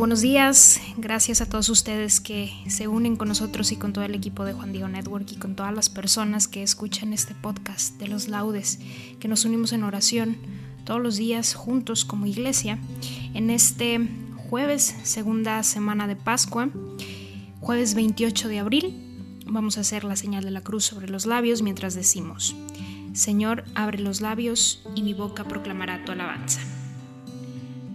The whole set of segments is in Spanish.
Buenos días. Gracias a todos ustedes que se unen con nosotros y con todo el equipo de Juan Diego Network y con todas las personas que escuchan este podcast de los laudes, que nos unimos en oración todos los días juntos como iglesia en este jueves, segunda semana de Pascua, jueves 28 de abril. Vamos a hacer la señal de la cruz sobre los labios mientras decimos, Señor, abre los labios y mi boca proclamará tu alabanza.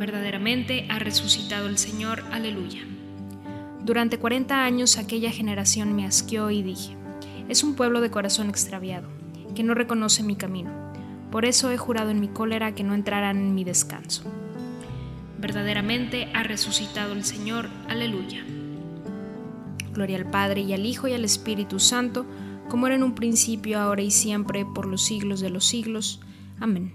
Verdaderamente ha resucitado el Señor. Aleluya. Durante cuarenta años aquella generación me asqueó y dije, es un pueblo de corazón extraviado, que no reconoce mi camino. Por eso he jurado en mi cólera que no entrarán en mi descanso. Verdaderamente ha resucitado el Señor. Aleluya. Gloria al Padre y al Hijo y al Espíritu Santo, como era en un principio, ahora y siempre, por los siglos de los siglos. Amén.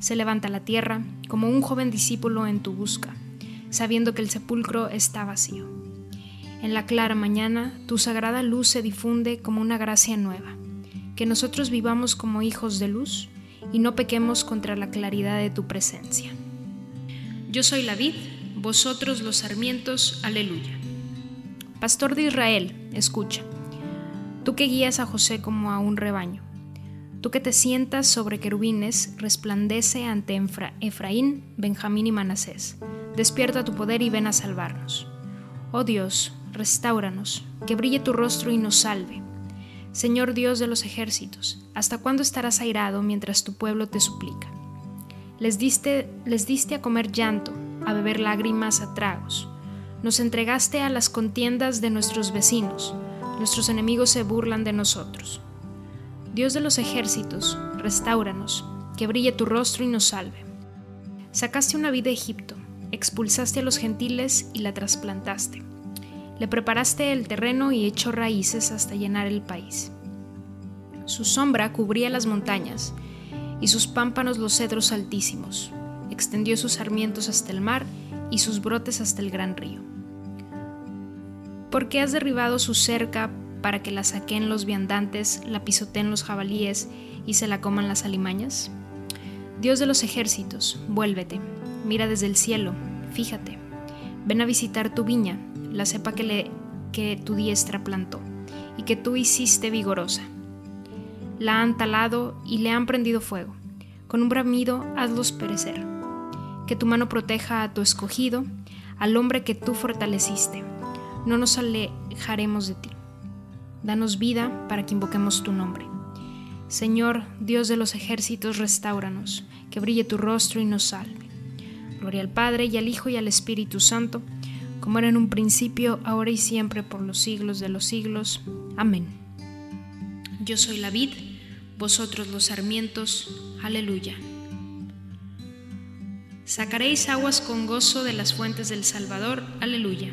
se levanta la tierra como un joven discípulo en tu busca, sabiendo que el sepulcro está vacío. En la clara mañana, tu sagrada luz se difunde como una gracia nueva, que nosotros vivamos como hijos de luz y no pequemos contra la claridad de tu presencia. Yo soy la vid, vosotros los sarmientos, aleluya. Pastor de Israel, escucha, tú que guías a José como a un rebaño Tú que te sientas sobre querubines, resplandece ante Efraín, Benjamín y Manasés. Despierta tu poder y ven a salvarnos. Oh Dios, restauranos, que brille tu rostro y nos salve. Señor Dios de los ejércitos, ¿hasta cuándo estarás airado mientras tu pueblo te suplica? Les diste, les diste a comer llanto, a beber lágrimas a tragos. Nos entregaste a las contiendas de nuestros vecinos. Nuestros enemigos se burlan de nosotros. Dios de los ejércitos, restauranos, que brille tu rostro y nos salve. Sacaste una vida de Egipto, expulsaste a los gentiles y la trasplantaste. Le preparaste el terreno y echó raíces hasta llenar el país. Su sombra cubría las montañas y sus pámpanos los cedros altísimos. Extendió sus sarmientos hasta el mar y sus brotes hasta el gran río. ¿Por qué has derribado su cerca para que la saquen los viandantes, la pisoteen los jabalíes y se la coman las alimañas? Dios de los ejércitos, vuélvete, mira desde el cielo, fíjate, ven a visitar tu viña, la cepa que, le, que tu diestra plantó y que tú hiciste vigorosa. La han talado y le han prendido fuego. Con un bramido hazlos perecer. Que tu mano proteja a tu escogido, al hombre que tú fortaleciste. No nos alejaremos de ti. Danos vida para que invoquemos tu nombre. Señor, Dios de los ejércitos, restauranos, que brille tu rostro y nos salve. Gloria al Padre y al Hijo y al Espíritu Santo, como era en un principio, ahora y siempre, por los siglos de los siglos. Amén. Yo soy la vid, vosotros los sarmientos. Aleluya. Sacaréis aguas con gozo de las fuentes del Salvador. Aleluya.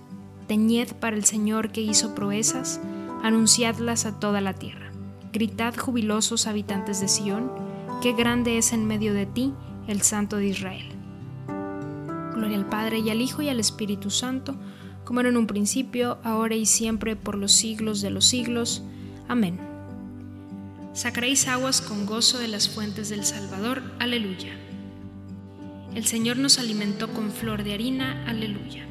Teñed para el Señor que hizo proezas, anunciadlas a toda la tierra. Gritad jubilosos habitantes de Sión, qué grande es en medio de ti el Santo de Israel. Gloria al Padre y al Hijo y al Espíritu Santo, como era en un principio, ahora y siempre, por los siglos de los siglos. Amén. Sacaréis aguas con gozo de las fuentes del Salvador. Aleluya. El Señor nos alimentó con flor de harina. Aleluya.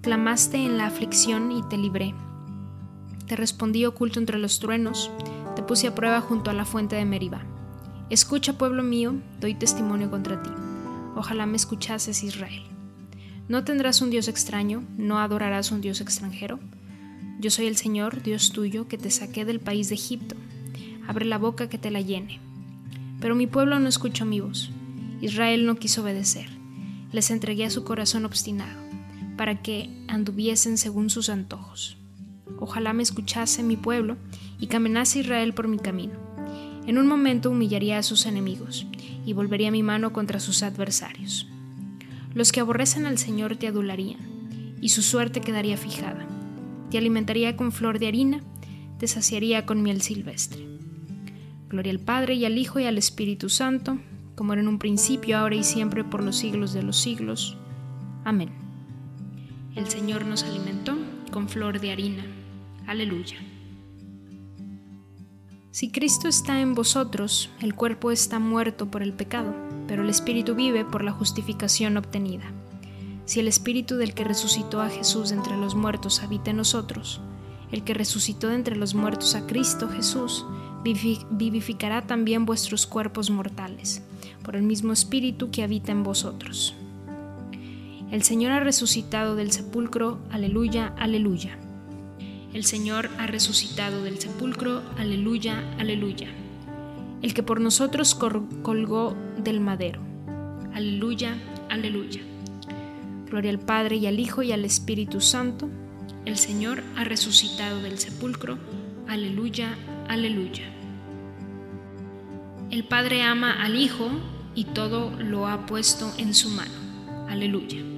Clamaste en la aflicción y te libré. Te respondí oculto entre los truenos, te puse a prueba junto a la fuente de Meriba. Escucha, pueblo mío, doy testimonio contra ti. Ojalá me escuchases, Israel. No tendrás un Dios extraño, no adorarás un Dios extranjero. Yo soy el Señor, Dios tuyo, que te saqué del país de Egipto. Abre la boca que te la llene. Pero mi pueblo no escuchó mi voz. Israel no quiso obedecer. Les entregué a su corazón obstinado para que anduviesen según sus antojos. Ojalá me escuchase mi pueblo y caminase Israel por mi camino. En un momento humillaría a sus enemigos y volvería mi mano contra sus adversarios. Los que aborrecen al Señor te adularían, y su suerte quedaría fijada. Te alimentaría con flor de harina, te saciaría con miel silvestre. Gloria al Padre y al Hijo y al Espíritu Santo, como era en un principio, ahora y siempre, por los siglos de los siglos. Amén. El Señor nos alimentó con flor de harina. Aleluya. Si Cristo está en vosotros, el cuerpo está muerto por el pecado, pero el Espíritu vive por la justificación obtenida. Si el Espíritu del que resucitó a Jesús entre los muertos habita en nosotros, el que resucitó de entre los muertos a Cristo Jesús, vivificará también vuestros cuerpos mortales, por el mismo Espíritu que habita en vosotros. El Señor ha resucitado del sepulcro, aleluya, aleluya. El Señor ha resucitado del sepulcro, aleluya, aleluya. El que por nosotros colgó del madero, aleluya, aleluya. Gloria al Padre y al Hijo y al Espíritu Santo. El Señor ha resucitado del sepulcro, aleluya, aleluya. El Padre ama al Hijo y todo lo ha puesto en su mano. Aleluya.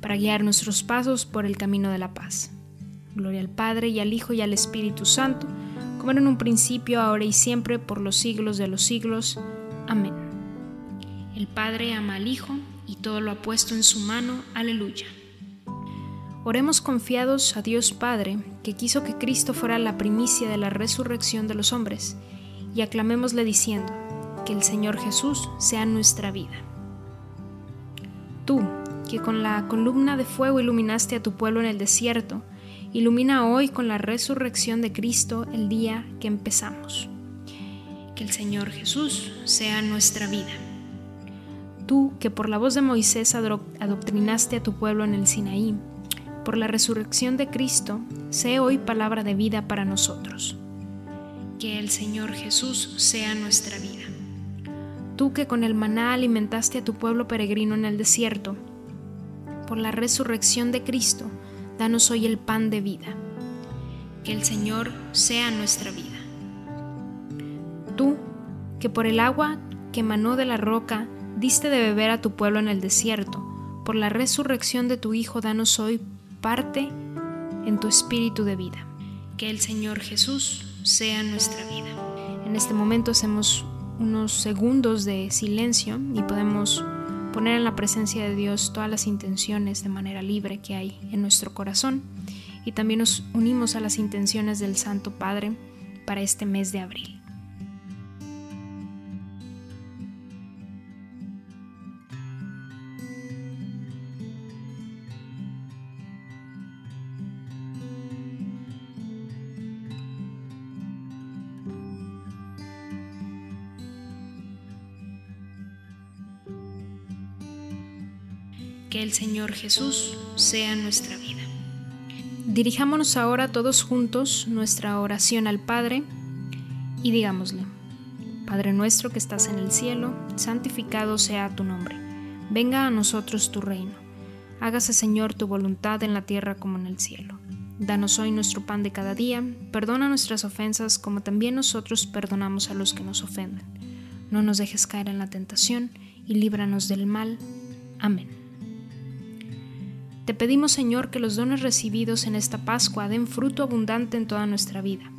para guiar nuestros pasos por el camino de la paz. Gloria al Padre y al Hijo y al Espíritu Santo, como era en un principio, ahora y siempre, por los siglos de los siglos. Amén. El Padre ama al Hijo y todo lo ha puesto en su mano. Aleluya. Oremos confiados a Dios Padre, que quiso que Cristo fuera la primicia de la resurrección de los hombres, y aclamémosle diciendo, que el Señor Jesús sea nuestra vida. Tú, que con la columna de fuego iluminaste a tu pueblo en el desierto, ilumina hoy con la resurrección de Cristo el día que empezamos. Que el Señor Jesús sea nuestra vida. Tú que por la voz de Moisés adoctrinaste a tu pueblo en el Sinaí, por la resurrección de Cristo, sé hoy palabra de vida para nosotros. Que el Señor Jesús sea nuestra vida. Tú que con el maná alimentaste a tu pueblo peregrino en el desierto, por la resurrección de Cristo, danos hoy el pan de vida. Que el Señor sea nuestra vida. Tú, que por el agua que emanó de la roca diste de beber a tu pueblo en el desierto, por la resurrección de tu Hijo, danos hoy parte en tu espíritu de vida. Que el Señor Jesús sea nuestra vida. En este momento hacemos unos segundos de silencio y podemos poner en la presencia de Dios todas las intenciones de manera libre que hay en nuestro corazón y también nos unimos a las intenciones del Santo Padre para este mes de abril. Que el Señor Jesús sea nuestra vida. Dirijámonos ahora todos juntos nuestra oración al Padre y digámosle, Padre nuestro que estás en el cielo, santificado sea tu nombre, venga a nosotros tu reino, hágase Señor tu voluntad en la tierra como en el cielo. Danos hoy nuestro pan de cada día, perdona nuestras ofensas como también nosotros perdonamos a los que nos ofenden. No nos dejes caer en la tentación y líbranos del mal. Amén. Te pedimos, Señor, que los dones recibidos en esta Pascua den fruto abundante en toda nuestra vida.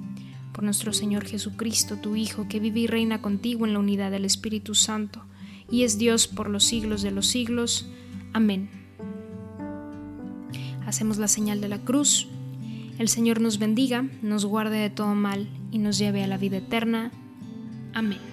Por nuestro Señor Jesucristo, tu Hijo, que vive y reina contigo en la unidad del Espíritu Santo, y es Dios por los siglos de los siglos. Amén. Hacemos la señal de la cruz. El Señor nos bendiga, nos guarde de todo mal y nos lleve a la vida eterna. Amén.